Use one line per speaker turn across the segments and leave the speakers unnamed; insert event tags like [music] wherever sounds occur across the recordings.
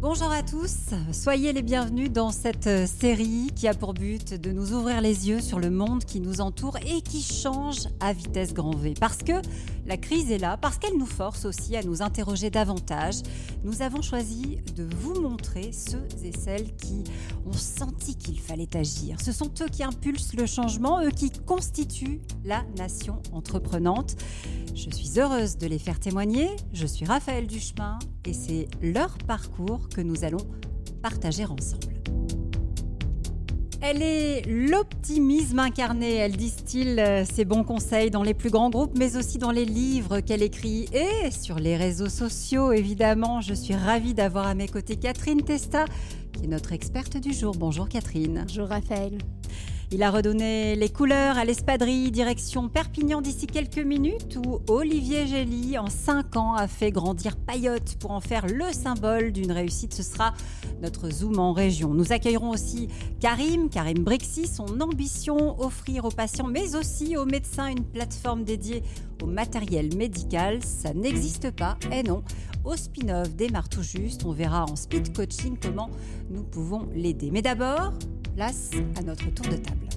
Bonjour à tous, soyez les bienvenus dans cette euh, série qui a pour but de nous ouvrir les yeux sur le monde qui nous entoure et qui change à vitesse grand V. Parce que la crise est là, parce qu'elle nous force aussi à nous interroger davantage, nous avons choisi de vous montrer ceux et celles qui ont senti qu'il fallait agir. Ce sont eux qui impulsent le changement, eux qui constituent la nation entreprenante. Je suis heureuse de les faire témoigner. Je suis Raphaël Duchemin et c'est leur parcours que nous allons partager ensemble. Elle est l'optimisme incarné, elle distille euh, ses bons conseils dans les plus grands groupes, mais aussi dans les livres qu'elle écrit et sur les réseaux sociaux, évidemment. Je suis ravie d'avoir à mes côtés Catherine Testa, qui est notre experte du jour. Bonjour Catherine.
Bonjour Raphaël.
Il a redonné les couleurs à l'espadrille direction Perpignan d'ici quelques minutes où Olivier Gély, en 5 ans, a fait grandir Payotte pour en faire le symbole d'une réussite. Ce sera notre zoom en région. Nous accueillerons aussi Karim, Karim Brixi, son ambition offrir aux patients mais aussi aux médecins une plateforme dédiée au matériel médical. Ça n'existe pas, et non. Au spin-off démarre tout juste. On verra en speed coaching comment nous pouvons l'aider. Mais d'abord, place à notre tour de table.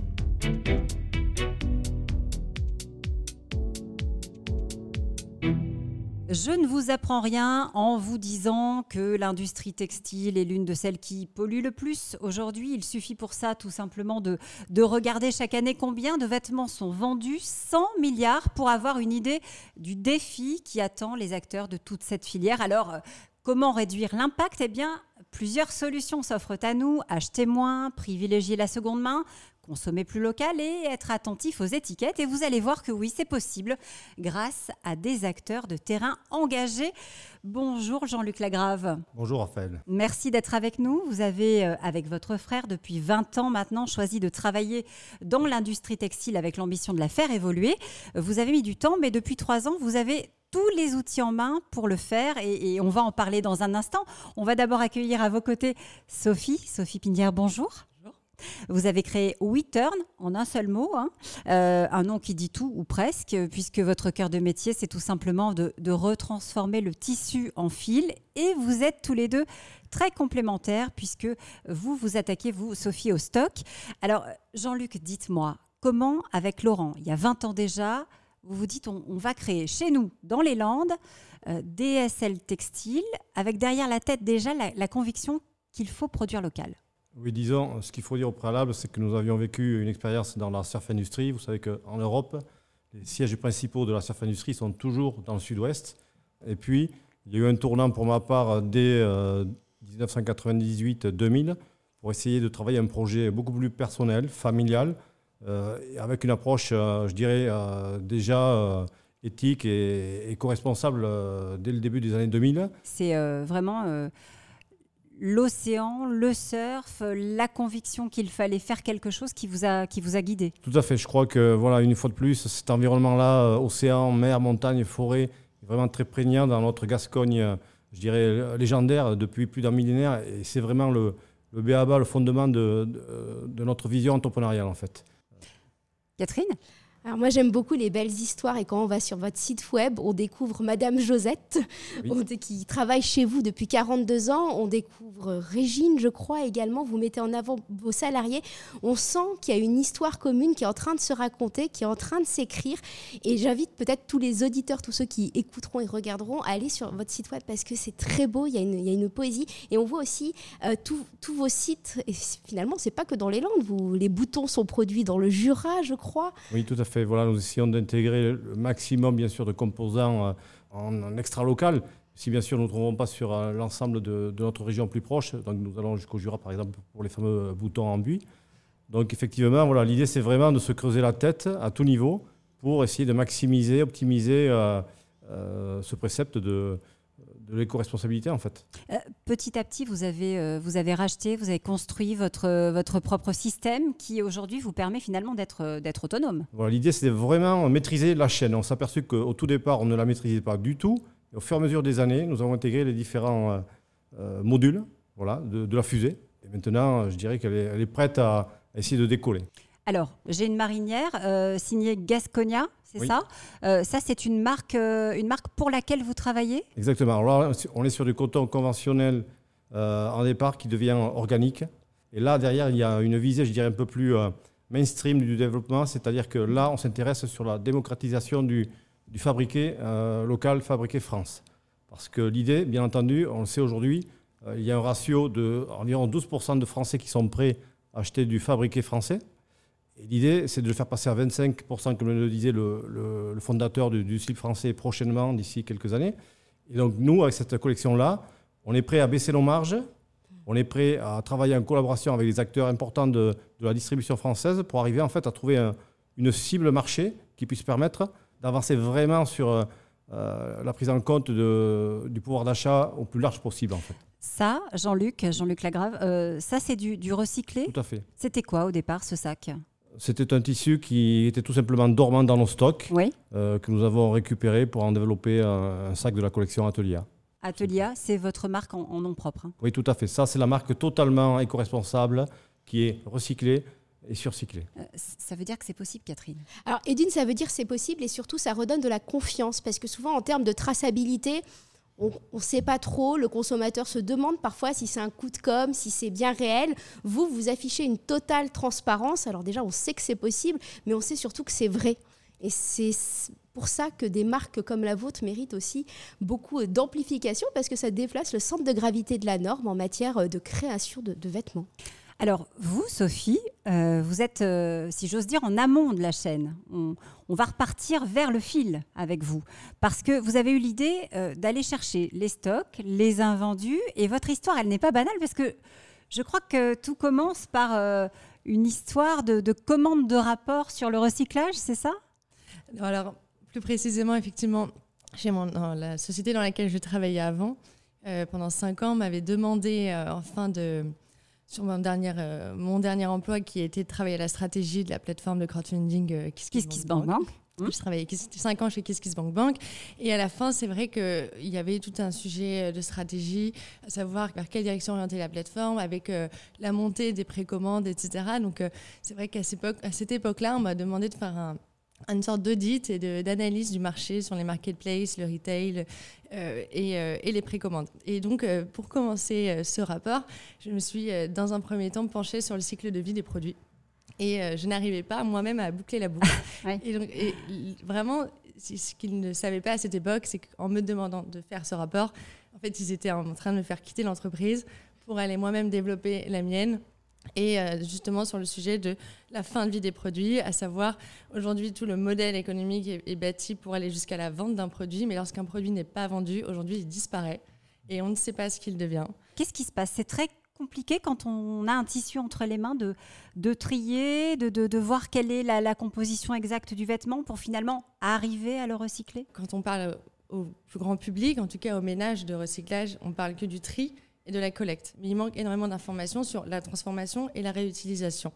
Je ne vous apprends rien en vous disant que l'industrie textile est l'une de celles qui polluent le plus aujourd'hui. Il suffit pour ça tout simplement de, de, regarder chaque année combien de vêtements sont vendus, 100 milliards, pour avoir une idée du défi qui attend les acteurs de toute cette filière. Alors, comment réduire l'impact? Eh bien, Plusieurs solutions s'offrent à nous, acheter moins, privilégier la seconde main, consommer plus local et être attentif aux étiquettes. Et vous allez voir que oui, c'est possible grâce à des acteurs de terrain engagés. Bonjour Jean-Luc Lagrave.
Bonjour Raphaël.
Merci d'être avec nous. Vous avez, euh, avec votre frère, depuis 20 ans maintenant, choisi de travailler dans l'industrie textile avec l'ambition de la faire évoluer. Vous avez mis du temps, mais depuis trois ans, vous avez tous les outils en main pour le faire et, on va en parler dans un instant. On va d'abord accueillir à vos côtés Sophie. Sophie Pinière, bonjour. Vous avez créé WeTurn en un seul mot, hein. euh, un nom qui dit tout ou presque, puisque votre cœur de métier, c'est tout simplement de, retransformer le tissu en fil. Et vous êtes tous les deux très complémentaires, puisque vous vous attaquez, vous, Sophie, au stock. Alors, Jean-Luc, dites-moi, comment, avec Laurent, il y a 20 ans déjà, vous vous dites on, va créer chez nous, dans les Landes, euh, DSL Textile, avec derrière la tête déjà la, conviction qu'il faut produire local?
Oui, disons, ce qu'il faut dire au préalable, c'est que nous avions vécu une expérience dans la surf industrie. Vous savez qu'en Europe, les sièges principaux de la surf industrie sont toujours dans le sud-ouest. Et puis, il y a eu un tournant pour ma part dès 1998-2000 euh, pour essayer de travailler un projet beaucoup plus personnel, familial, euh, avec une approche, euh, je dirais, déjà éthique et éco-responsable dès le début des années 2000.
C'est vraiment l'océan, le surf, la conviction qu'il fallait faire quelque chose qui vous a, qui vous a guidé.
Tout à fait. Je crois que, voilà, une fois de plus, cet environnement-là, océan, mer, montagne, forêt, est vraiment très prégnant dans notre Gascogne, je dirais, légendaire depuis plus d'un millénaire. Et c'est vraiment le, le béaba, le fondement de, de notre vision entrepreneuriale, en fait.
Catherine?
Alors moi j'aime beaucoup les belles histoires et quand on va sur votre site web, on découvre Madame Josette qui travaille chez vous depuis 42 ans. On découvre Régine, je crois également. Vous mettez en avant vos salariés. On sent qu'il y a une histoire commune qui est en train de se raconter, qui est en train de s'écrire. Et j'invite peut-être tous les auditeurs, tous ceux qui écouteront et regarderont, à aller sur votre site web parce que c'est très beau. Il y, a une, il y a une poésie et on voit aussi euh, tous vos sites. Et finalement, c'est pas que dans les Landes. Vous, les boutons sont produits dans le Jura, je crois.
Oui, tout à fait nous essayons d'intégrer le maximum, bien sûr, de composants euh, en, extra local. Si bien sûr nous ne trouvons pas sur euh, l'ensemble de, notre région plus proche, donc nous allons jusqu'au Jura par exemple pour les fameux boutons en buis. Donc effectivement, voilà, l'idée c'est vraiment de se creuser la tête à tout niveau pour essayer de maximiser, optimiser euh, ce précepte de, de l'éco-responsabilité en fait.
Euh, petit à petit, vous avez, euh, vous avez racheté, vous avez construit votre, votre propre système qui aujourd'hui vous permet finalement d'être, euh, d'être autonome.
Voilà, l'idée c'était vraiment maîtriser la chaîne. On s'est aperçu qu'au tout départ, on ne la maîtrisait pas du tout. Et au fur et à mesure des années, nous avons intégré les différents modules voilà, de, la fusée. Et maintenant, je dirais qu'elle est, elle est prête à essayer de décoller.
Alors, j'ai une marinière euh, signée Gasconia, c'est ça euh, Ça, c'est une marque, euh, une marque pour laquelle vous travaillez
Exactement. Alors là, on est sur du coton conventionnel en départ qui devient organique. Et là, derrière, il y a une visée, je dirais, un peu plus mainstream du développement, c'est-à-dire que là, on s'intéresse sur la démocratisation du, du fabriqué local, fabriqué France. Parce que l'idée, bien entendu, on le sait aujourd'hui, il y a un ratio de environ 12% de Français qui sont prêts à acheter du fabriqué français. L'idée, c'est de le faire passer à 25%, comme le disait le, fondateur du, du slip français, prochainement, d'ici quelques années. Et donc, nous, avec cette collection-là, on est prêt à baisser nos marges, on est prêt à travailler en collaboration avec les acteurs importants de, la distribution française pour arriver en fait à trouver une cible marché qui puisse permettre d'avancer vraiment sur euh, la prise en compte du pouvoir d'achat au plus large possible en fait.
Ça, Jean-Luc, Jean-Luc Lagrave, euh, ça c'est du, du recyclé?
Tout à fait.
C'était quoi au départ ce sac?
C'était un tissu qui était tout simplement dormant dans nos stocks, euh, que nous avons récupéré pour en développer un, sac de la collection Atelia.
Atelia, c'est votre marque en, nom propre hein.
Oui, tout à fait. Ça, c'est la marque totalement éco-responsable qui est recyclée et surcyclée. Euh,
ça veut dire que c'est possible, Catherine?
Alors, Edine, ça veut dire que c'est possible et surtout, ça redonne de la confiance parce que souvent, en termes de traçabilité, on ne sait pas trop, le consommateur se demande parfois si c'est un coup de com', si c'est bien réel. Vous, vous affichez une totale transparence. Alors déjà, on sait que c'est possible, mais on sait surtout que c'est vrai. Et c'est pour ça que des marques comme la vôtre méritent aussi beaucoup d'amplification, parce que ça déplace le centre de gravité de la norme en matière de création de vêtements.
Alors, vous, Sophie, euh, vous êtes, euh, si j'ose dire, en amont de la chaîne. On, va repartir vers le fil avec vous. Parce que vous avez eu l'idée euh, d'aller chercher les stocks, les invendus. Et votre histoire, elle n'est pas banale parce que je crois que tout commence par une histoire de, commande de rapport sur le recyclage, c'est ça?
Alors, plus précisément, effectivement, chez la société dans laquelle je travaillais avant, pendant cinq ans, m'avait demandé en fin de sur mon dernier, euh, mon dernier emploi qui a été de travailler à la stratégie de la plateforme de crowdfunding euh,
KissKissBankBank. Bank.
Mmh. Je travaillais 5 ans chez KissKissBankBank. Et à la fin, c'est vrai qu'il y avait tout un sujet euh, de stratégie, à savoir vers quelle direction orienter la plateforme, avec la montée des précommandes, etc. Donc, c'est vrai qu'à cette époque-là, on m'a demandé de faire un, une sorte d'audit et d'analyse du marché sur les marketplaces, le retail euh, euh, et, les précommandes. Et donc, euh, pour commencer ce rapport, je me suis, dans un premier temps, penchée sur le cycle de vie des produits. Et je n'arrivais pas moi-même à boucler la boucle. [laughs] et, donc, et vraiment, ce qu'ils ne savaient pas à cette époque, c'est qu'en me demandant de faire ce rapport, en fait, ils étaient en train de me faire quitter l'entreprise pour aller moi-même développer la mienne et euh, justement sur le sujet de la fin de vie des produits, à savoir aujourd'hui tout le modèle économique est, bâti pour aller jusqu'à la vente d'un produit, mais lorsqu'un produit n'est pas vendu, aujourd'hui il disparaît et on ne sait pas ce qu'il devient.
Qu'est-ce qui se passe? C'est très compliqué quand on a un tissu entre les mains de, de trier, de, de, voir quelle est la, la, composition exacte du vêtement pour finalement arriver à le recycler?
Quand on parle au plus grand public, en tout cas au ménage de recyclage, on parle que du tri de la collecte. Mais il manque énormément d'informations sur la transformation et la réutilisation.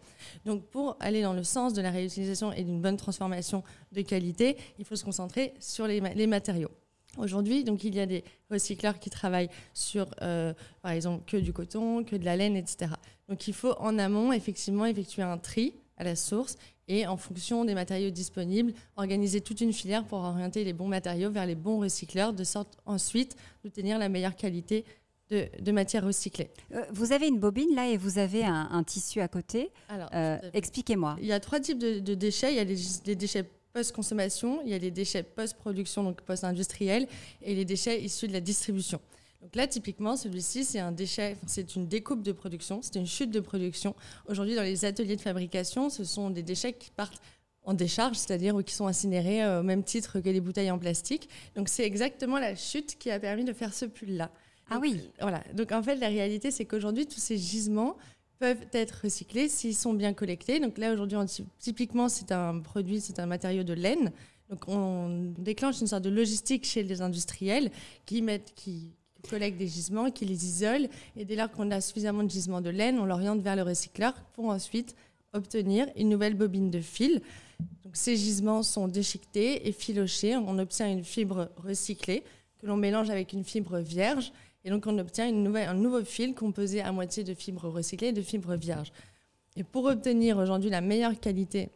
Donc pour aller dans le sens de la réutilisation et d'une bonne transformation de qualité, il faut se concentrer sur les, matériaux. Aujourd'hui, donc il y a des recycleurs qui travaillent sur, euh, par exemple, que du coton, que de la laine, etc. Donc il faut en amont effectivement effectuer un tri à la source et en fonction des matériaux disponibles, organiser toute une filière pour orienter les bons matériaux vers les bons recycleurs, de sorte ensuite d'obtenir la meilleure qualité de, de matière recyclée.
Euh, vous avez une bobine là et vous avez un, tissu à côté. Euh, expliquez-moi.
Il y a trois types de, déchets. Il y a les, déchets post-consommation, il y a les déchets post-production, donc post-industriel, et les déchets issus de la distribution. Donc là, typiquement, celui-ci, c'est un déchet, c'est une découpe de production, c'est une chute de production. Aujourd'hui, dans les ateliers de fabrication, ce sont des déchets qui partent en décharge, c'est-à-dire qui sont incinérés euh, au même titre que les bouteilles en plastique. Donc c'est exactement la chute qui a permis de faire ce pull-là.
Ah oui.
Voilà. Donc en fait, la réalité, c'est qu'aujourd'hui, tous ces gisements peuvent être recyclés s'ils sont bien collectés. Donc là, aujourd'hui, typiquement, c'est un produit, c'est un matériau de laine. Donc on déclenche une sorte de logistique chez les industriels qui mettent, qui collectent des gisements, qui les isolent. Et dès lors qu'on a suffisamment de gisements de laine, on l'oriente vers le recycleur pour ensuite obtenir une nouvelle bobine de fil. Donc ces gisements sont déchiquetés et filochés. On obtient une fibre recyclée que l'on mélange avec une fibre vierge et donc, on obtient un nouveau fil composé à moitié de fibres recyclées et de fibres vierges. Et pour obtenir aujourd'hui la meilleure qualité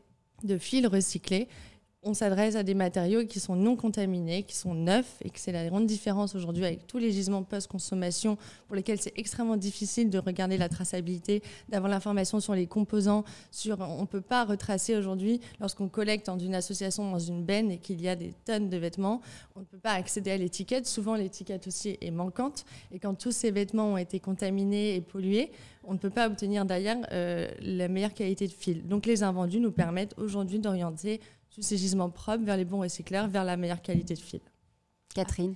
de fil recyclé, on s'adresse à des matériaux qui sont non contaminés, qui sont neufs, et que c'est la grande différence aujourd'hui avec tous les gisements post-consommation pour lesquels c'est extrêmement difficile de regarder la traçabilité, d'avoir l'information sur les composants. Sur, on ne peut pas retracer aujourd'hui, lorsqu'on collecte dans une association, dans une benne, et qu'il y a des tonnes de vêtements, on ne peut pas accéder à l'étiquette. Souvent, l'étiquette aussi est manquante, et quand tous ces vêtements ont été contaminés et pollués, on ne peut pas obtenir derrière euh, la meilleure qualité de fil. Donc les invendus nous permettent aujourd'hui d'orienter tous ces gisements propres vers les bons recycleurs, vers la meilleure qualité de fil.
Catherine?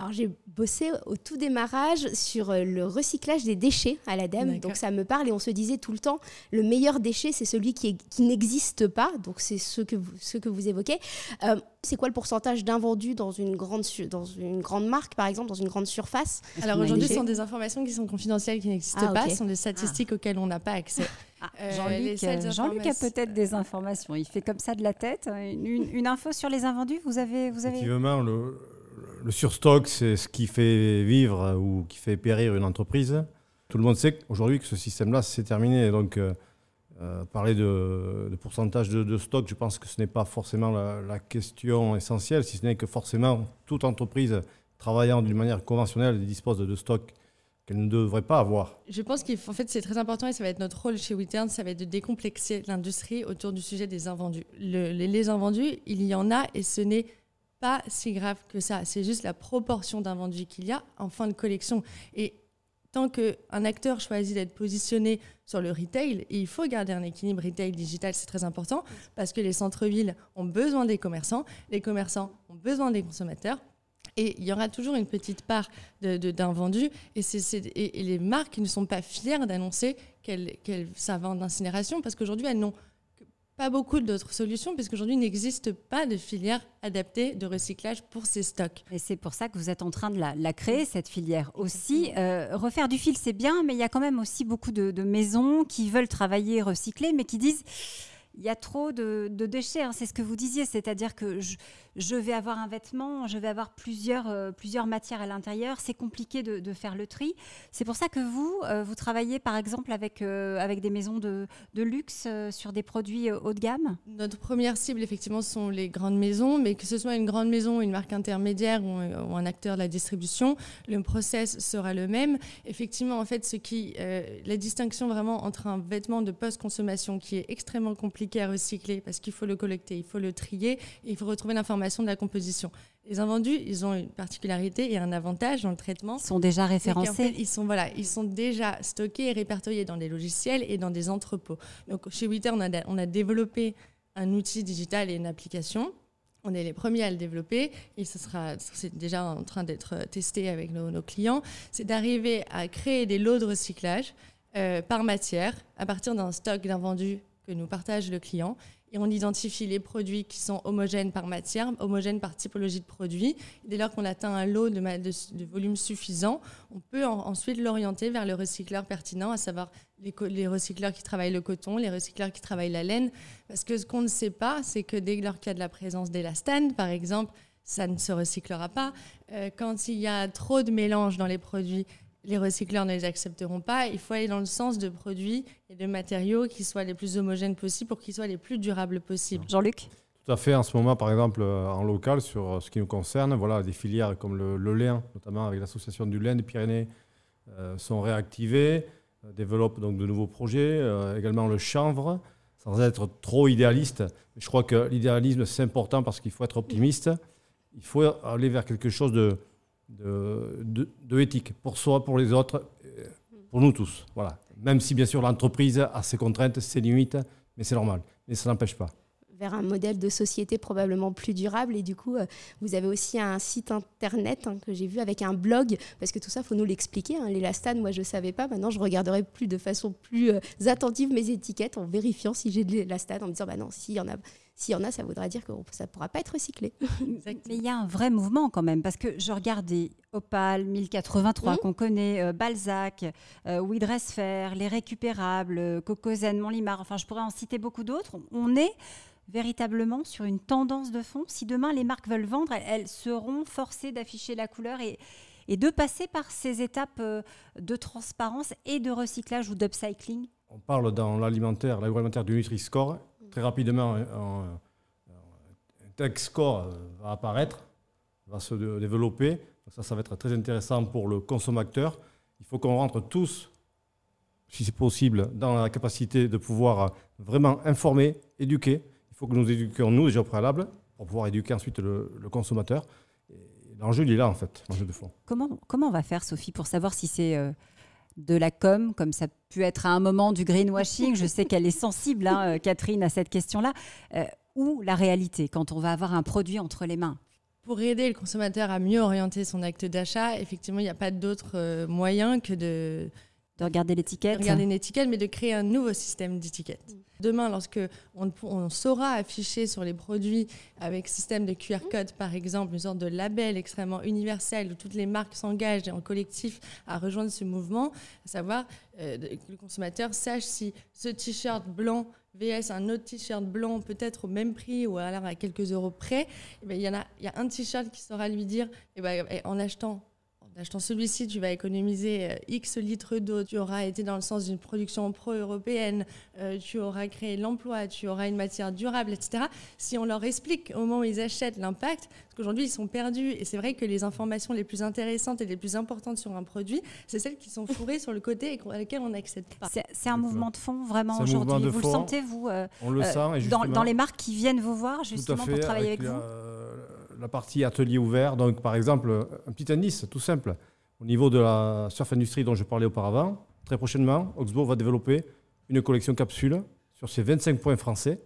Alors j'ai bossé au tout démarrage sur euh, le recyclage des déchets à l'ADEME, donc ça me parle et on se disait tout le temps, le meilleur déchet c'est celui qui, qui n'existe pas, donc c'est ce que vous, ce que vous évoquez. Euh, c'est quoi le pourcentage d'invendus dans une grande dans une grande marque par exemple, dans une grande surface?
Alors aujourd'hui ce sont des informations qui sont confidentielles, qui n'existent ah, pas, ce sont des statistiques auxquelles on n'a pas accès.
Ah, euh, Jean-Luc a peut-être des informations. Il fait comme ça de la tête. Une, une info sur les invendus, vous avez, vous avez...
Effectivement, le, le surstock, c'est ce qui fait vivre ou qui fait périr une entreprise. Tout le monde sait aujourd'hui que ce système-là, c'est terminé. Donc, euh, euh, parler de, pourcentage de, stock, je pense que ce n'est pas forcément la, question essentielle, si ce n'est que forcément toute entreprise travaillant d'une manière conventionnelle dispose de stock qu'elle ne devrait pas avoir.
Je pense qu'en fait, c'est très important et ça va être notre rôle chez Wittern, ça va être de décomplexer l'industrie autour du sujet des invendus. les, les invendus, il y en a et ce n'est pas si grave que ça. C'est juste la proportion d'invendus qu'il y a en fin de collection. Et tant qu'un acteur choisit d'être positionné sur le retail, il faut garder un équilibre retail-digital, c'est très important, parce que les centres-villes ont besoin des commerçants, les commerçants ont besoin des consommateurs. Et il y aura toujours une petite part d'invendus. Et, et, les marques ne sont pas fières d'annoncer qu'elles qu d'incinération, parce qu'aujourd'hui, elles n'ont pas beaucoup d'autres solutions, puisqu'aujourd'hui, il n'existe pas de filière adaptée de recyclage pour ces stocks.
Et c'est pour ça que vous êtes en train de la, créer, cette filière aussi. Euh, refaire du fil, c'est bien, mais il y a quand même aussi beaucoup de, de maisons qui veulent travailler recycler, mais qui disent il y a trop de, déchets. Hein. C'est ce que vous disiez, c'est-à-dire que je, vais avoir un vêtement, je vais avoir plusieurs, euh, plusieurs matières à l'intérieur. C'est compliqué de, faire le tri. C'est pour ça que vous, euh, vous travaillez par exemple avec, euh, avec des maisons de, luxe sur des produits haut de gamme?
Notre première cible, effectivement, sont les grandes maisons, mais que ce soit une grande maison, une marque intermédiaire ou, un acteur de la distribution, le process sera le même. Effectivement, en fait, ce qui, la distinction vraiment entre un vêtement de post-consommation qui est extrêmement à recycler parce qu'il faut le collecter, il faut le trier et il faut retrouver l'information de la composition. Les invendus, ils ont une particularité et un avantage dans le traitement.
Ils sont déjà référencés.
ils sont voilà, ils sont déjà stockés et répertoriés dans des logiciels et dans des entrepôts. Donc chez Witter, on a, on a développé un outil digital et une application. On est les premiers à le développer et ce sera, c'est déjà en train d'être testé avec nos, clients. C'est d'arriver à créer des lots de recyclage euh, par matière à partir d'un stock d'invendus que nous partage le client. Et on identifie les produits qui sont homogènes par matière, homogènes par typologie de produit. dès lors qu'on atteint un lot de, volume suffisant, on peut ensuite l'orienter vers le recycleur pertinent, à savoir les, les, recycleurs qui travaillent le coton, les recycleurs qui travaillent la laine. Parce que ce qu'on ne sait pas, c'est que dès lors qu'il y a de la présence d'élastane, par exemple, ça ne se recyclera pas. Euh, quand il y a trop de mélange dans les produits, les recycleurs ne les accepteront pas. Il faut aller dans le sens de produits et de matériaux qui soient les plus homogènes possibles pour qu'ils soient les plus durables possibles.
Jean-Luc?
Tout à fait. En ce moment, par exemple, euh, en local, sur euh, ce qui nous concerne, voilà, des filières comme le, lin, notamment avec l'association du lin des Pyrénées, euh, sont réactivées, développent donc de nouveaux projets. également le chanvre, sans être trop idéaliste. je crois que l'idéalisme, c'est important parce qu'il faut être optimiste. Il faut aller vers quelque chose de de, de, éthique pour soi, pour les autres, euh, pour nous tous. Voilà. Même si bien sûr l'entreprise a ses contraintes, ses limites, mais c'est normal. Mais ça n'empêche pas
vers un modèle de société probablement plus durable. Et du coup, euh, vous avez aussi un site internet hein, que j'ai vu avec un blog, parce que tout ça, il faut nous l'expliquer. Hein. L'élastane, moi, je ne savais pas. Maintenant, je regarderai plus de façon plus euh, attentive mes étiquettes en vérifiant si j'ai de l'élastane, en me disant, bah non, s'il y en a s'il y en a, ça voudra dire que ça ne pourra pas être recyclé. [laughs]
Mais il y a un vrai mouvement quand même, parce que je regardais Opal, 1083 qu'on connaît, euh, Balzac, euh, We les récupérables, euh, Cocozen, Montlimar, enfin je pourrais en citer beaucoup d'autres. On est véritablement sur une tendance de fond. Si demain les marques veulent vendre, elles, seront forcées d'afficher la couleur et, et de passer par ces étapes euh, de transparence et de recyclage ou d'upcycling.
On parle dans l'alimentaire, l'agroalimentaire du Nutri-Score très rapidement un, tech score va apparaître, va se développer. ça, ça va être très intéressant pour le consommateur. Il faut qu'on rentre tous, si c'est possible, dans la capacité de pouvoir vraiment informer, éduquer. Il faut que nous éduquions nous déjà au préalable pour pouvoir éduquer ensuite le, consommateur. L'enjeu, il est là, en fait, l'enjeu de fond.
Comment, comment on va faire, Sophie, pour savoir si c'est euh, de la com, comme ça peut être à un moment du greenwashing Je sais qu'elle est sensible, hein, euh, Catherine, à cette question-là. Euh, ou la réalité, quand on va avoir un produit entre les mains?
Pour aider le consommateur à mieux orienter son acte d'achat, effectivement, il n'y a pas d'autre moyen que de,
de regarder l'étiquette.
regarder une étiquette, mais de créer un nouveau système d'étiquette. Mm. Demain, lorsque on, saura afficher sur les produits avec système de QR code, par exemple, une sorte de label extrêmement universel où toutes les marques s'engagent en collectif à rejoindre ce mouvement, à savoir euh, que le consommateur sache si ce t-shirt blanc VS un autre t-shirt blanc peut-être au même prix ou alors à quelques euros près, eh ben, il y, en a, y a un t-shirt qui saura lui dire eh ben, eh, en achetant en achetant celui-ci, tu vas économiser euh, X litres d'eau, tu auras été dans le sens d'une production pro-européenne, euh, tu auras créé l'emploi, tu auras une matière durable, etc. Si on leur explique au moment où ils achètent l'impact, parce qu'aujourd'hui ils sont perdus, et c'est vrai que les informations les plus intéressantes et les plus importantes sur un produit, c'est celles qui sont fourrées sur le côté et à lesquelles on n'accède pas.
C'est un mouvement de fond vraiment aujourd'hui. Vous le sentez, vous
euh, On le sent.
dans, dans, les marques qui viennent vous voir justement pour travailler avec, vous
la partie atelier ouvert. Donc, par exemple, un petit indice tout simple. Au niveau de la surf industrie dont je parlais auparavant, très prochainement, Oxbow va développer une collection capsule sur ses 25 points français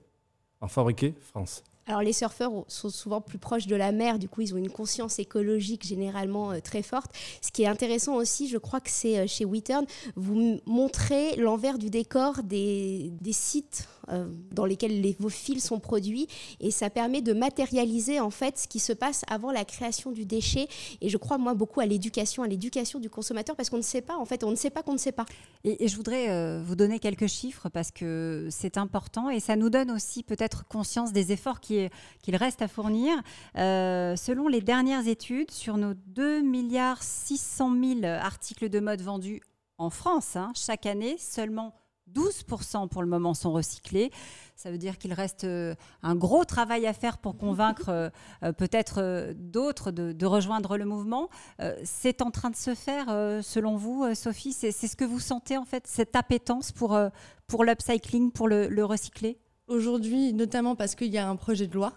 en fabriqué France.
Alors les surfeurs sont souvent plus proches de la mer, du coup ils ont une conscience écologique généralement euh, très forte. Ce qui est intéressant aussi, je crois que c'est euh, chez Wittern, vous montrez l'envers du décor des, des sites euh, dans lesquels les, vos fils sont produits et ça permet de matérialiser en fait ce qui se passe avant la création du déchet. Et je crois moi beaucoup à l'éducation, à l'éducation du consommateur parce qu'on ne sait pas en fait, on ne sait pas qu'on ne sait pas.
Et, je voudrais vous donner quelques chiffres parce que c'est important et ça nous donne aussi peut-être conscience des efforts qui qu'il reste à fournir. Euh, selon les dernières études, sur nos 2 milliards 600 000 articles de mode vendus en France hein, chaque année, seulement 12% pour le moment sont recyclés. Ça veut dire qu'il reste euh, un gros travail à faire pour convaincre euh, peut-être d'autres de, rejoindre le mouvement. c'est en train de se faire, selon vous, Sophie? C'est ce que vous sentez, en fait, cette appétence pour, pour l'upcycling, pour le, le recycler?
Aujourd'hui, notamment parce qu'il y a un projet de loi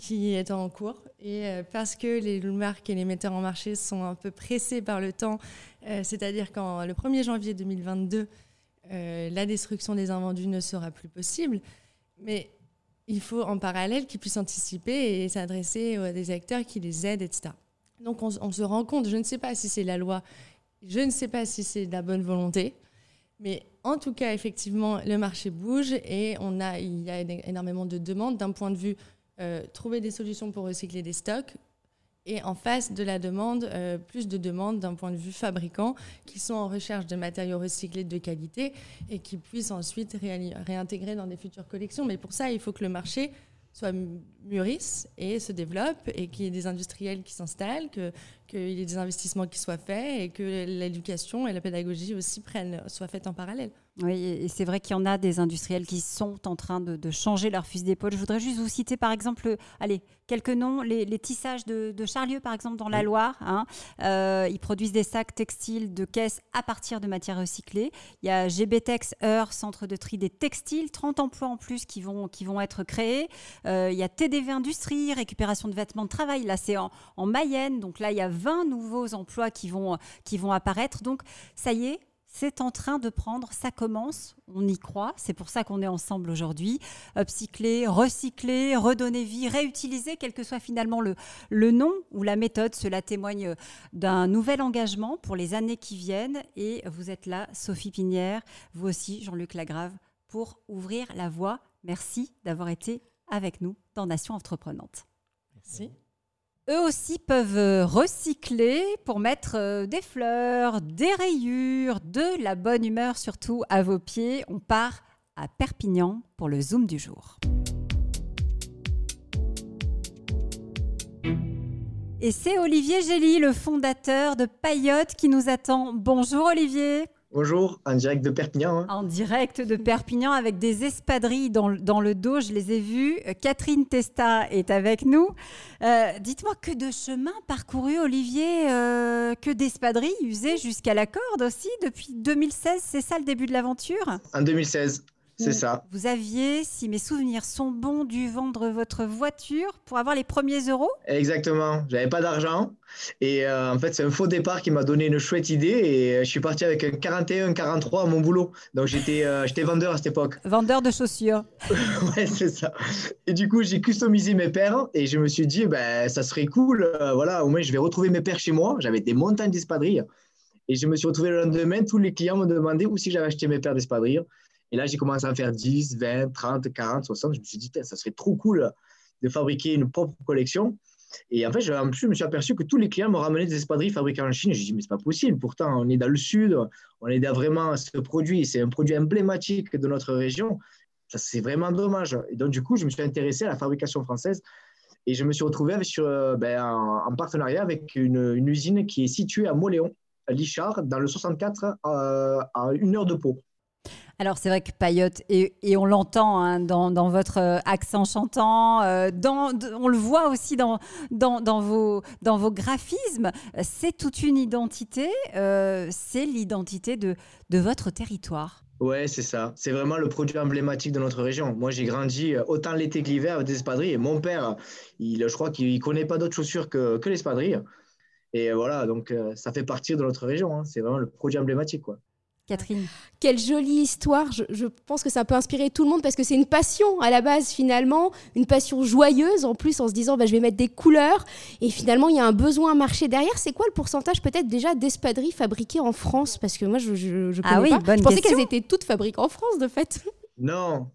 qui est en cours et euh, parce que les marques et les metteurs en marché sont un peu pressés par le temps, euh, c'est-à-dire quand le 1er janvier 2022, euh, la destruction des invendus ne sera plus possible. Mais il faut en parallèle qu'ils puissent anticiper et s'adresser à des acteurs qui les aident, etc. Donc on, on se rend compte, je ne sais pas si c'est la loi, je ne sais pas si c'est de la bonne volonté, mais en tout cas, effectivement, le marché bouge et il y a énormément de demandes d'un point de vue euh, trouver des solutions pour recycler des stocks. Et en face de la demande, euh, plus de demandes d'un point de vue fabricant qui sont en recherche de matériaux recyclés de qualité et qui puissent ensuite réintégrer dans des futures collections. Mais pour ça, il faut que le marché soit mûrisse et se développe et qu'il y ait des industriels qui s'installent, qu'il y ait des investissements qui soient faits et que l'éducation et la pédagogie aussi prennent, soient faites en parallèle.
Oui, et c'est vrai qu'il y en a des industriels qui sont en train de, changer leur fusil d'épaule. Je voudrais juste vous citer, par exemple, allez, quelques noms. Les, tissages de, Charlieu, par exemple, dans la Loire. Hein. Euh, ils produisent des sacs textiles de caisse à partir de matières recyclées. Il y a GBTEX Heure, centre de tri des textiles, 30 emplois en plus qui vont, qui vont être créés. Euh, il y a TDV Industrie, récupération de vêtements de travail. Là, c'est en, en Mayenne. Donc là, il y a 20 nouveaux emplois qui vont, qui vont apparaître. Donc, ça y est, c'est en train de prendre, ça commence, on y croit, c'est pour ça qu'on est ensemble aujourd'hui. Upcycler, recycler, redonner vie, réutiliser, quel que soit finalement le, le nom ou la méthode, cela témoigne d'un nouvel engagement pour les années qui viennent. Et vous êtes là, Sophie Pinière, vous aussi, Jean-Luc Lagrave, pour ouvrir la voie. Merci d'avoir été avec nous dans Nation Entreprenante.
Merci.
Eux aussi peuvent euh, recycler pour mettre euh, des fleurs, des rayures, de la bonne humeur surtout à vos pieds. On part à Perpignan pour le Zoom du jour. Et c'est Olivier Gély, le fondateur de Payotte, qui nous attend. Bonjour Olivier.
Bonjour, en direct de Perpignan. Hein.
En direct de Perpignan avec des espadrilles dans, dans, le dos, je les ai vues. Catherine Testa est avec nous. Euh, dites-moi que de chemin parcouru, Olivier, euh, que d'espadrilles usées jusqu'à la corde aussi depuis 2016, c'est ça le début de l'aventure?
En 2016. C'est ça.
Vous aviez, si mes souvenirs sont bons, dû vendre votre voiture pour avoir les premiers euros?
Exactement. J'avais pas d'argent. Et euh, en fait, c'est un faux départ qui m'a donné une chouette idée. Et euh, je suis parti avec un 41, 43 à mon boulot. Donc j'étais euh, vendeur à cette époque. [laughs]
Vendeur de chaussures. [laughs]
ouais, c'est ça. Et du coup, j'ai customisé mes paires. Et je me suis dit, ben, ça serait cool. voilà, au moins, je vais retrouver mes paires chez moi. J'avais des montagnes d'espadrilles. Et je me suis retrouvé le lendemain. Tous les clients me demandaient où si j'avais acheté mes paires d'espadrilles. Et là, j'ai commencé à faire 10, 20, 30, 40, 60. Je me suis dit, ça serait trop cool de fabriquer une propre collection. Et en fait, en plus, je me suis aperçu que tous les clients me ramenaient des espadrilles fabriquées en Chine. J'ai dit, mais c'est pas possible. Pourtant, on est dans le sud, on est dans vraiment ce produit. C'est un produit emblématique de notre région. C'est vraiment dommage. Et donc, du coup, je me suis intéressé à la fabrication française. Et je me suis retrouvé sur, ben, en, partenariat avec une, usine qui est située à Moléon, à Lichard, dans le 64, euh, à une heure de Pau.
Alors c'est vrai que Payotte, et, on l'entend hein, dans, votre euh, accent chantant, euh, on le voit aussi dans, vos, graphismes, c'est toute une identité, euh, c'est l'identité de, votre territoire.
Ouais, c'est ça. C'est vraiment le produit emblématique de notre région. Moi, j'ai grandi autant l'été que l'hiver avec des espadrilles. Et mon père, il, je crois qu'il ne connaît pas d'autres chaussures que, que l'espadrille. Et voilà, donc ça fait partie de notre région. Hein. C'est vraiment le produit emblématique. Quoi.
Catherine.
Quelle jolie histoire. Je, pense que ça peut inspirer tout le monde parce que c'est une passion à la base finalement, une passion joyeuse en plus en se disant bah, je vais mettre des couleurs et finalement il y a un besoin à marcher derrière. C'est quoi le pourcentage peut-être déjà d'espadrilles fabriquées en France? Parce que moi je, je,
ah oui,
pas. je pensais qu'elles étaient toutes fabriquées en France de fait.
Non,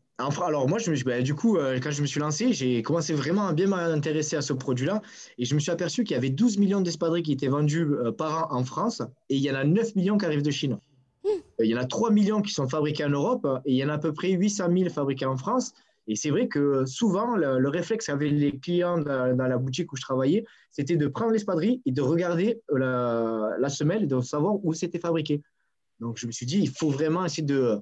alors moi, je me, bah, du coup, euh, quand je me suis lancé, j'ai commencé vraiment à bien m'intéresser à ce produit-là et je me suis aperçu qu'il y avait 12 millions d'espadrilles qui étaient vendus euh, par an en France et il y en a 9 millions qui arrivent de Chine. Euh, il y en a 3 millions qui sont fabriqués en Europe et il y en a à peu près 800 000 fabriqués en France. Et c'est vrai que souvent, le, réflexe qu'avaient les clients dans, la boutique où je travaillais, c'était de prendre l'espadrille et de regarder la, semelle et de savoir où c'était fabriqué. Donc je me suis dit, il faut vraiment essayer de,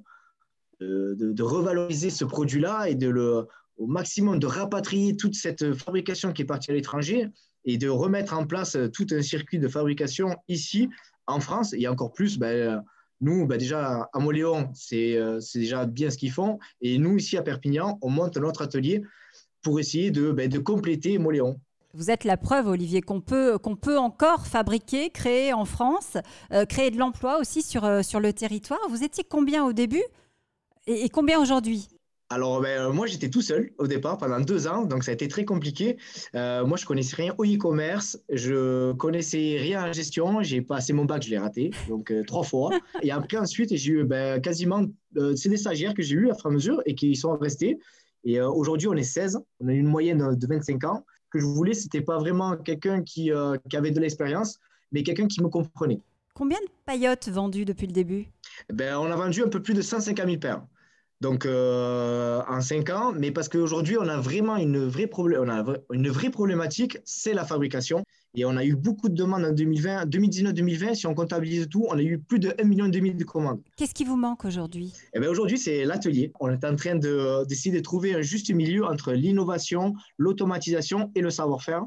de, de revaloriser ce produit-là et de le, au maximum de rapatrier toute cette fabrication qui est partie à l'étranger et de remettre en place tout un circuit de fabrication ici en France et encore plus ben, nous, bah, déjà, à Moléon, euh, c'est déjà bien ce qu'ils font. Et nous, ici à Perpignan, on monte notre atelier pour essayer de, bah, compléter Moléon.
Vous êtes la preuve, Olivier, qu'on peut, peut encore fabriquer, créer en France, euh, créer de l'emploi aussi euh, sur le territoire. Vous étiez combien au début? Et combien aujourd'hui?
Alors, ben, euh, moi, j'étais tout seul au départ pendant deux ans, donc ça a été très compliqué. Euh, moi, je connaissais rien au e-commerce, je connaissais rien à la gestion. J'ai passé mon bac, je l'ai raté, donc euh, trois fois. [laughs] Et après, ensuite, j'ai eu ben, quasiment, c'est des stagiaires que j'ai eu à fur et à mesure et qui sont restés. Et aujourd'hui, on est 16, on a une moyenne de 25 ans. Ce que je voulais, c'était pas vraiment quelqu'un qui, qui avait de l'expérience, mais quelqu'un qui me comprenait.
Combien de paillotes vendues depuis le début?
Ben, On a vendu un peu plus de 150 000 paires donc euh, en cinq ans, mais parce qu'aujourd'hui, on a vraiment une vraie, on a une vraie problématique, c'est la fabrication. Et on a eu beaucoup de demandes en 2020, 2019-2020, si on comptabilise tout, on a eu plus de 1,5 million de commandes.
Qu'est-ce qui vous manque aujourd'hui?
Eh bien, Aujourd'hui, c'est l'atelier. On est en train d'essayer de, de trouver un juste milieu entre l'innovation, l'automatisation et le savoir-faire.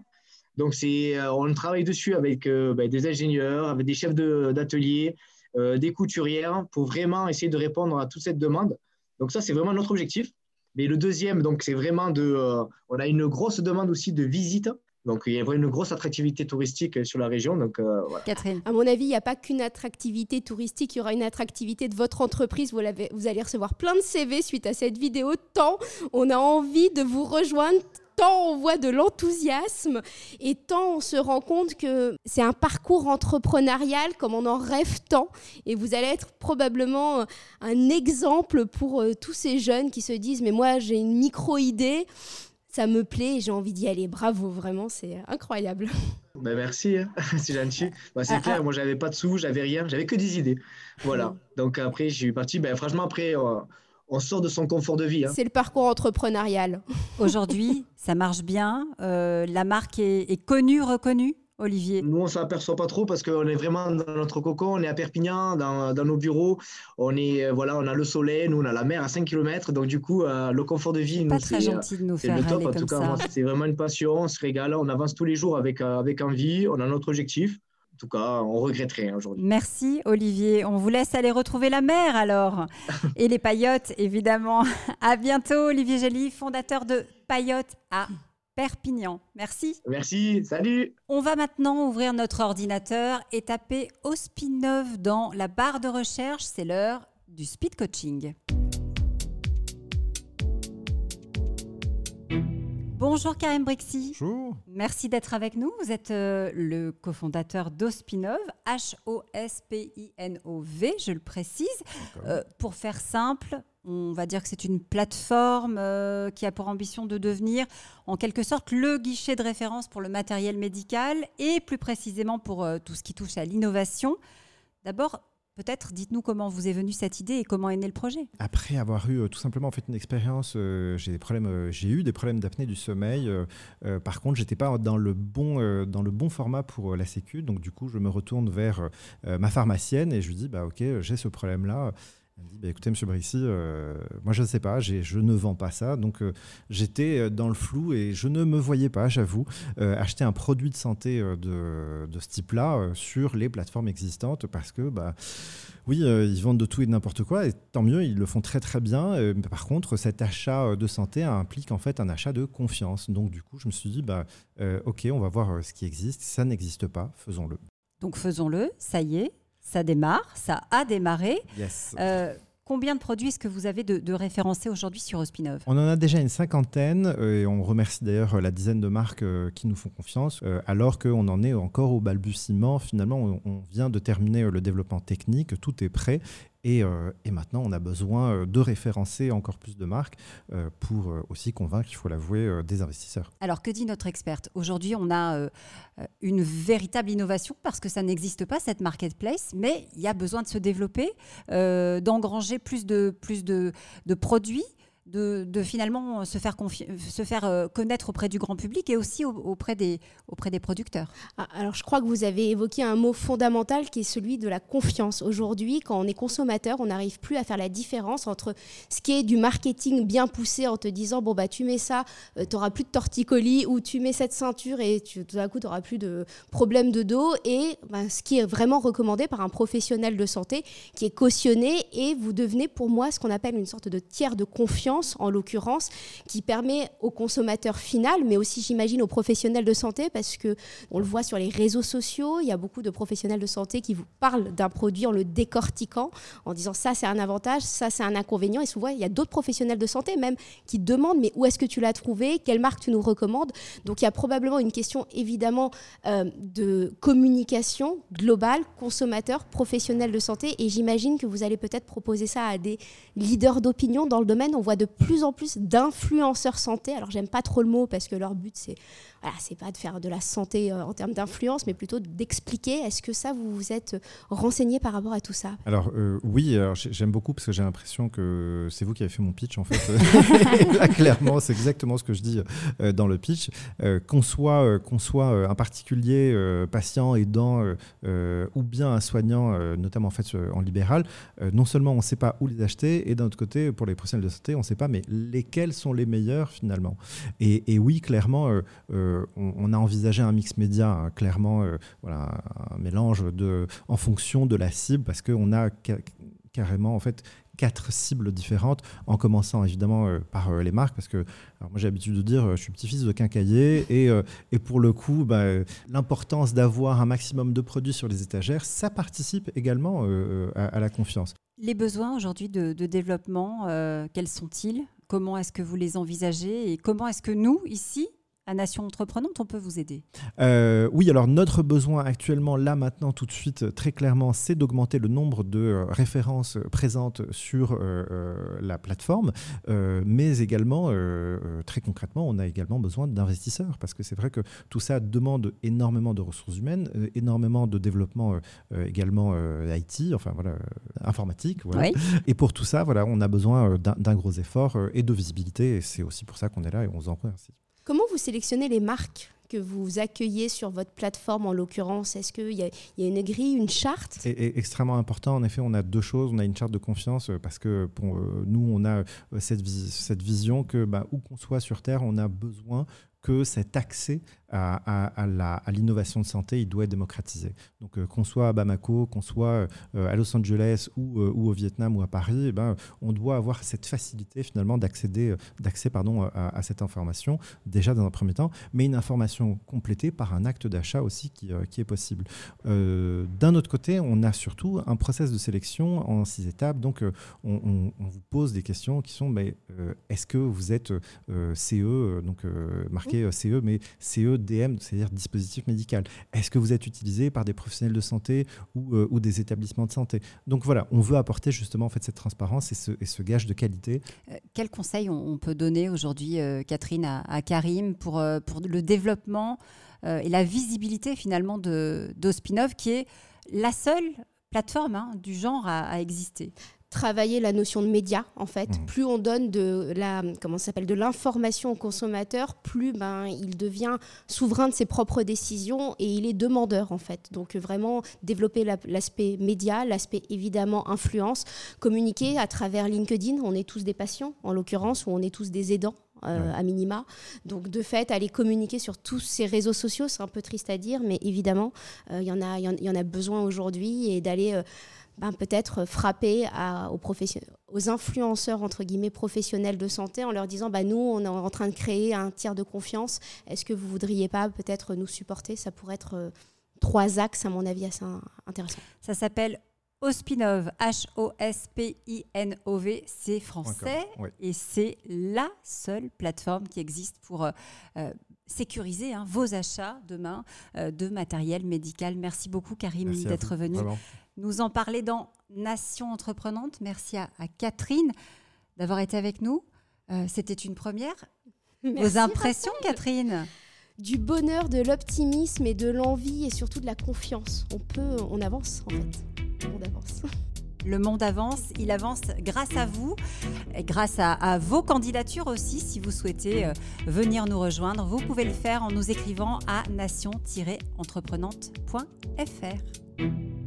Donc, euh, on travaille dessus avec euh, ben, des ingénieurs, avec des chefs d'atelier, des couturières, pour vraiment essayer de répondre à toute cette demande. Donc ça, c'est vraiment notre objectif. Mais le deuxième, donc c'est vraiment de, euh, on a une grosse demande aussi de visite. Donc il y a vraiment une grosse attractivité touristique sur la région. Donc, euh,
Catherine. À mon avis, il n'y a pas qu'une attractivité touristique, il y aura une attractivité de votre entreprise. Vous, vous allez recevoir plein de CV suite à cette vidéo. Tant on a envie de vous rejoindre, tant on voit de l'enthousiasme et tant on se rend compte que c'est un parcours entrepreneurial comme on en rêve tant. Et vous allez être probablement un exemple pour euh, tous ces jeunes qui se disent mais moi j'ai une micro-idée, ça me plaît et j'ai envie d'y aller. Bravo, vraiment, c'est incroyable. [laughs]
Ben merci, hein. [laughs] c'est gentil. Ben, c'est ah, clair, ah. moi j'avais pas de sous, j'avais rien, j'avais que des idées. Voilà. Donc après, j'ai eu parti. Ben, franchement, après, euh, on sort de son confort de vie. Hein.
C'est le parcours entrepreneurial. [laughs]
Aujourd'hui, ça marche bien. Euh, la marque est, connue, reconnue Olivier?
Nous, on ne s'aperçoit pas trop parce qu'on est vraiment dans notre cocon, on est à Perpignan, dans, dans, nos bureaux, on, est, voilà, on a le soleil, nous, on a la mer à 5 km, donc du coup, euh, le confort de vie,
nous faire le top. En tout cas,
c'est vraiment une passion, on se régale, on avance tous les jours avec, euh, avec envie, on a notre objectif. En tout cas, on regretterait aujourd'hui.
Merci Olivier. On vous laisse aller retrouver la mer alors. [laughs] Et les paillotes, évidemment. [laughs] À bientôt, Olivier Gély, fondateur de Paillotes à Perpignan. Merci.
Merci, salut.
On va maintenant ouvrir notre ordinateur et taper Ospinov dans la barre de recherche. C'est l'heure du speed coaching. Bonjour Karim Brixi.
Bonjour.
Merci d'être avec nous. Vous êtes euh, le cofondateur d'Ospinov, H-O-S-P-I-N-O-V, je le précise. Euh, pour faire simple, on va dire que c'est une plateforme euh, qui a pour ambition de devenir en quelque sorte le guichet de référence pour le matériel médical et plus précisément pour tout ce qui touche à l'innovation. D'abord, Peut-être, dites-nous comment vous est venue cette idée et comment est né le projet.
Après avoir eu euh, tout simplement fait une expérience, euh, j'ai des problèmes, euh, j'ai eu des problèmes d'apnée du sommeil. par contre, j'étais pas dans le bon dans le bon format pour la Sécu, donc du coup, je me retourne vers ma pharmacienne et je lui dis bah ok, j'ai ce problème là. Elle dit bah, écoutez, monsieur Brissy, euh, moi je ne sais pas, je ne vends pas ça. Donc euh, j'étais euh, dans le flou et je ne me voyais pas, j'avoue, acheter un produit de santé de, de ce type-là sur les plateformes existantes parce que, bah, oui, ils vendent de tout et de n'importe quoi et tant mieux, ils le font très très bien. par contre, cet achat de santé implique en fait un achat de confiance. Donc du coup, je me suis dit, bah, ok, on va voir ce qui existe. Ça n'existe pas, faisons-le.
Donc faisons-le, ça y est, ça démarre, ça a démarré.
Euh,
combien de produits est-ce que vous avez de, référencés aujourd'hui sur Ospinov?
On en a déjà une cinquantaine euh, et on remercie d'ailleurs la dizaine de marques euh, qui nous font confiance, alors qu'on en est encore au balbutiement. Finalement, on, vient de terminer le développement technique, tout est prêt euh, et, maintenant, on a besoin euh, de référencer encore plus de marques euh, pour aussi convaincre, il faut l'avouer, des investisseurs.
Alors, que dit notre experte? Aujourd'hui, on a une véritable innovation parce que ça n'existe pas, cette marketplace, mais il y a besoin de se développer, d'engranger plus de, plus de produits de, finalement se faire, se faire euh, connaître auprès du grand public et aussi auprès des, auprès des producteurs.
Ah, alors je crois que vous avez évoqué un mot fondamental qui est celui de la confiance. Aujourd'hui, quand on est consommateur, on n'arrive plus à faire la différence entre ce qui est du marketing bien poussé en te disant bon bah tu mets ça, euh, tu n'auras plus de torticolis ou tu mets cette ceinture et tout d'un coup tu n'auras plus de problème de dos et bah, ce qui est vraiment recommandé par un professionnel de santé qui est cautionné et vous devenez pour moi ce qu'on appelle une sorte de tiers de confiance en l'occurrence, qui permet au consommateur final, mais aussi j'imagine aux professionnels de santé, parce que on le voit sur les réseaux sociaux, il y a beaucoup de professionnels de santé qui vous parlent d'un produit en le décortiquant, en disant ça c'est un avantage, ça c'est un inconvénient, et souvent il y a d'autres professionnels de santé même qui demandent mais où est-ce que tu l'as trouvé, quelle marque tu nous recommandes? Donc il y a probablement une question évidemment euh, de communication globale, consommateur, professionnel de santé, et j'imagine que vous allez peut-être proposer ça à des leaders d'opinion dans le domaine. On voit de plus en plus d'influenceurs santé. Alors j'aime pas trop le mot parce que leur but c'est voilà, c'est pas de faire de la santé euh, en termes d'influence, mais plutôt d'expliquer. Est-ce que ça vous vous êtes renseigné par rapport à tout ça?
Alors euh, oui, j'aime beaucoup parce que j'ai l'impression que c'est vous qui avez fait mon pitch en fait. [laughs] clairement, c'est exactement ce que je dis euh, dans le pitch. qu'on soit qu'on soit un particulier patient aidant ou bien un soignant, notamment en fait en libéral, non seulement on ne sait pas où les acheter et d'un autre côté pour les professionnels de santé on ne sait pas, mais lesquels sont les meilleurs finalement? Et, oui, clairement, euh, euh, on, a envisagé un mix média, hein, clairement, euh, voilà, un mélange de, en fonction de la cible, parce qu'on a carrément en fait quatre cibles différentes, en commençant évidemment par les marques, parce que moi j'ai l'habitude de dire, je suis petit-fils de quincailler, et, et pour le coup, bah, l'importance d'avoir un maximum de produits sur les étagères, ça participe également à, la confiance.
Les besoins aujourd'hui de, développement, euh, quels sont-ils? Comment est-ce que vous les envisagez? Et comment est-ce que nous, ici, à Nation Entreprenante, on peut vous aider
euh, Oui, alors notre besoin actuellement, là, maintenant, tout de suite, très clairement, c'est d'augmenter le nombre de euh, références présentes sur euh, la plateforme, mais également, très concrètement, on a également besoin d'investisseurs, parce que c'est vrai que tout ça demande énormément de ressources humaines, énormément de développement également IT, enfin voilà, informatique. Voilà. Et pour tout ça, voilà, on a besoin d'un gros effort et de visibilité, et c'est aussi pour ça qu'on est là et on vous en remercie.
Comment vous sélectionnez les marques que vous accueillez sur votre plateforme en l'occurrence? Est-ce qu'il y, a une grille, une charte?
C'est extrêmement important. En effet, on a deux choses. On a une charte de confiance parce que pour nous, on a cette, cette vision que bah, où qu'on soit sur Terre, on a besoin que cet accès à, l'innovation de santé, il doit être démocratisé. Donc euh, qu'on soit à Bamako, qu'on soit euh, à Los Angeles ou, euh, ou, au Vietnam ou à Paris, eh ben, on doit avoir cette facilité finalement d'accéder, d'accès pardon, à, cette information, déjà dans un premier temps, mais une information complétée par un acte d'achat aussi qui, qui, est possible. D'un autre côté, on a surtout un process de sélection en six étapes. Donc on, on, vous pose des questions qui sont, mais est-ce que vous êtes CE, donc marqué CE, mais CE DM, c'est-à-dire dispositif médical. Est-ce que vous êtes utilisé par des professionnels de santé ou, euh, ou, des établissements de santé? Donc voilà, on veut apporter justement en fait cette transparence et ce, et ce gage de qualité.
Euh, quel conseil on, peut donner aujourd'hui, euh, Catherine, à, Karim pour, pour le développement et la visibilité finalement de d'Ospinov, qui est la seule plateforme hein, du genre à exister?
Travailler la notion de média en fait. Mmh. Plus on donne de la comment s'appelle de l'information au consommateur, plus ben il devient souverain de ses propres décisions et il est demandeur en fait. Donc vraiment développer l'aspect média, l'aspect évidemment influence, communiquer à travers LinkedIn. On est tous des patients en l'occurrence ou on est tous des aidants euh, à minima. Donc de fait, aller communiquer sur tous ces réseaux sociaux, c'est un peu triste à dire, mais évidemment, euh, il y, en a, y, en a besoin aujourd'hui et d'aller euh, ben, peut-être frapper à, aux, aux influenceurs entre guillemets professionnels de santé en leur disant bah, nous on est en train de créer un tiers de confiance. Est-ce que vous voudriez pas peut-être nous supporter? Ça pourrait être euh, trois axes à mon avis assez intéressants.
Ça s'appelle Ospinov, H-O-S-P-I-N-O-V, c'est français et c'est la seule plateforme qui existe pour euh, euh, sécuriser hein, vos achats demain de matériel médical. Merci beaucoup Karim d'être venu nous en parler dans Nation Entreprenante. Merci à, Catherine d'avoir été avec nous. Euh, c'était une première. Vos impressions, Catherine?
Du bonheur, de l'optimisme et de l'envie et surtout de la confiance. On peut, on avance en fait. Le monde avance.
Le monde avance, il avance grâce à vous, et grâce à, vos candidatures aussi. Si vous souhaitez euh, venir nous rejoindre, vous pouvez le faire en nous écrivant à nation-entreprenante.fr.